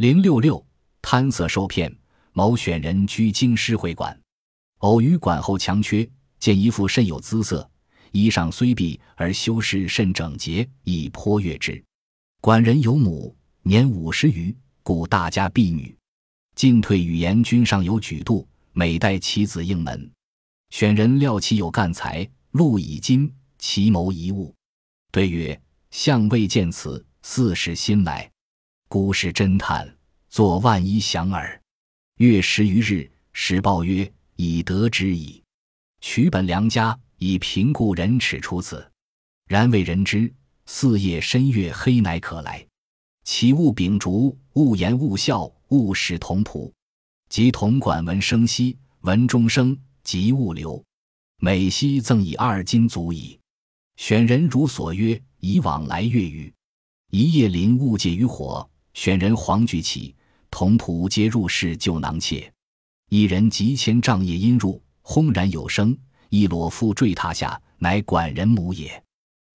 零六六贪色受骗，某选人居京师会馆，偶于馆后墙缺，见一妇甚有姿色，衣裳虽敝而修饰甚整洁，亦颇悦之。馆人有母，年五十余，故大家婢女。进退语言均尚有举度，每待其子应门。选人料其有干才，禄以金，其谋一物。对曰：“相未见此，似是新来。”孤是侦探，作万一响耳。月十余日，时报曰：“已得之矣。”取本良家，以平故人耻出此。然为人知，四夜深月黑，乃可来。其勿秉烛，勿言勿笑，勿使同仆。及同管闻声息，闻钟声，即勿留。每夕赠以二金足矣。选人如所约，以往来月余。一夜临物借于火。选人黄举起，同仆皆入室救囊妾。一人急牵帐夜阴入，轰然有声，一裸妇坠榻下，乃管人母也。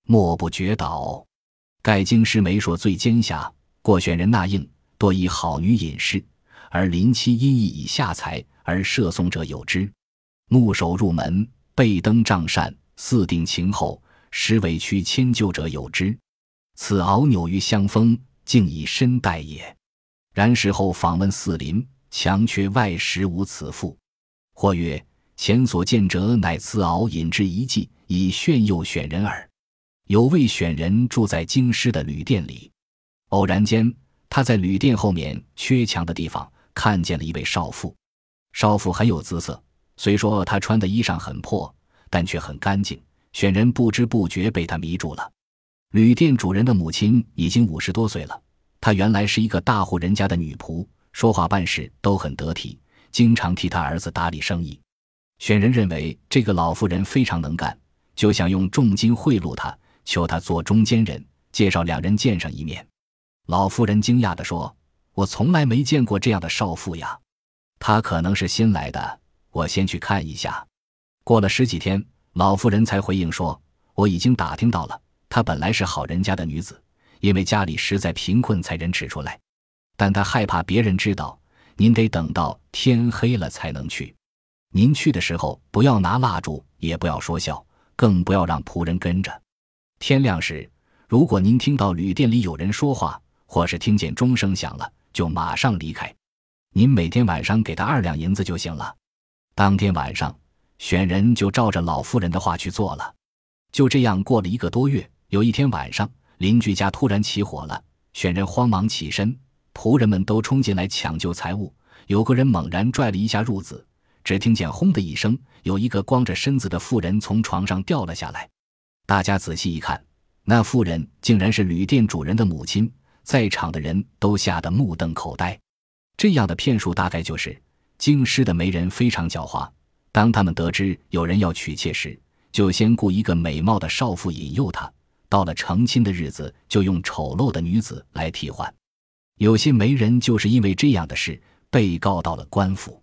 莫不觉倒。盖京师媒妁最奸下，过选人纳应，多以好女隐士，而临妻因意以下财而射送者有之。木手入门，背登帐扇，四定情后，实委屈迁就者有之。此敖扭于香风。竟以身代也。然事后访问四邻，强却外实无此妇。或曰：前所见者，乃赐敖引之一计，以炫诱选人耳。有位选人住在京师的旅店里，偶然间，他在旅店后面缺墙的地方看见了一位少妇。少妇很有姿色，虽说她穿的衣裳很破，但却很干净。选人不知不觉被她迷住了。旅店主人的母亲已经五十多岁了，她原来是一个大户人家的女仆，说话办事都很得体，经常替他儿子打理生意。选人认为这个老妇人非常能干，就想用重金贿赂她，求她做中间人，介绍两人见上一面。老妇人惊讶地说：“我从来没见过这样的少妇呀，她可能是新来的，我先去看一下。”过了十几天，老妇人才回应说：“我已经打听到了。”她本来是好人家的女子，因为家里实在贫困，才人指出来。但她害怕别人知道，您得等到天黑了才能去。您去的时候，不要拿蜡烛，也不要说笑，更不要让仆人跟着。天亮时，如果您听到旅店里有人说话，或是听见钟声响了，就马上离开。您每天晚上给他二两银子就行了。当天晚上，选人就照着老妇人的话去做了。就这样过了一个多月。有一天晚上，邻居家突然起火了，选人慌忙起身，仆人们都冲进来抢救财物。有个人猛然拽了一下褥子，只听见“轰”的一声，有一个光着身子的妇人从床上掉了下来。大家仔细一看，那妇人竟然是旅店主人的母亲，在场的人都吓得目瞪口呆。这样的骗术大概就是京师的媒人非常狡猾，当他们得知有人要娶妾时，就先雇一个美貌的少妇引诱他。到了成亲的日子，就用丑陋的女子来替换。有些媒人就是因为这样的事被告到了官府。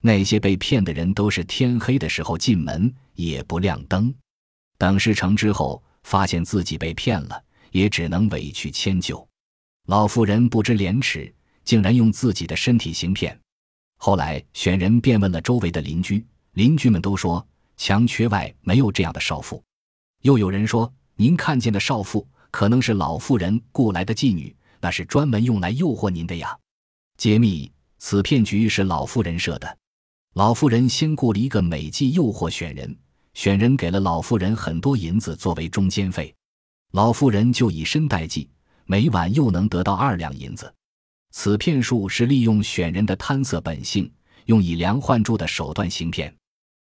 那些被骗的人都是天黑的时候进门，也不亮灯。等事成之后，发现自己被骗了，也只能委屈迁就。老妇人不知廉耻，竟然用自己的身体行骗。后来选人便问了周围的邻居，邻居们都说墙缺外没有这样的少妇。又有人说。您看见的少妇可能是老妇人雇来的妓女，那是专门用来诱惑您的呀。揭秘：此骗局是老妇人设的。老妇人先雇了一个美妓诱惑选人，选人给了老妇人很多银子作为中间费，老妇人就以身代妓，每晚又能得到二两银子。此骗术是利用选人的贪色本性，用以量换铸的手段行骗。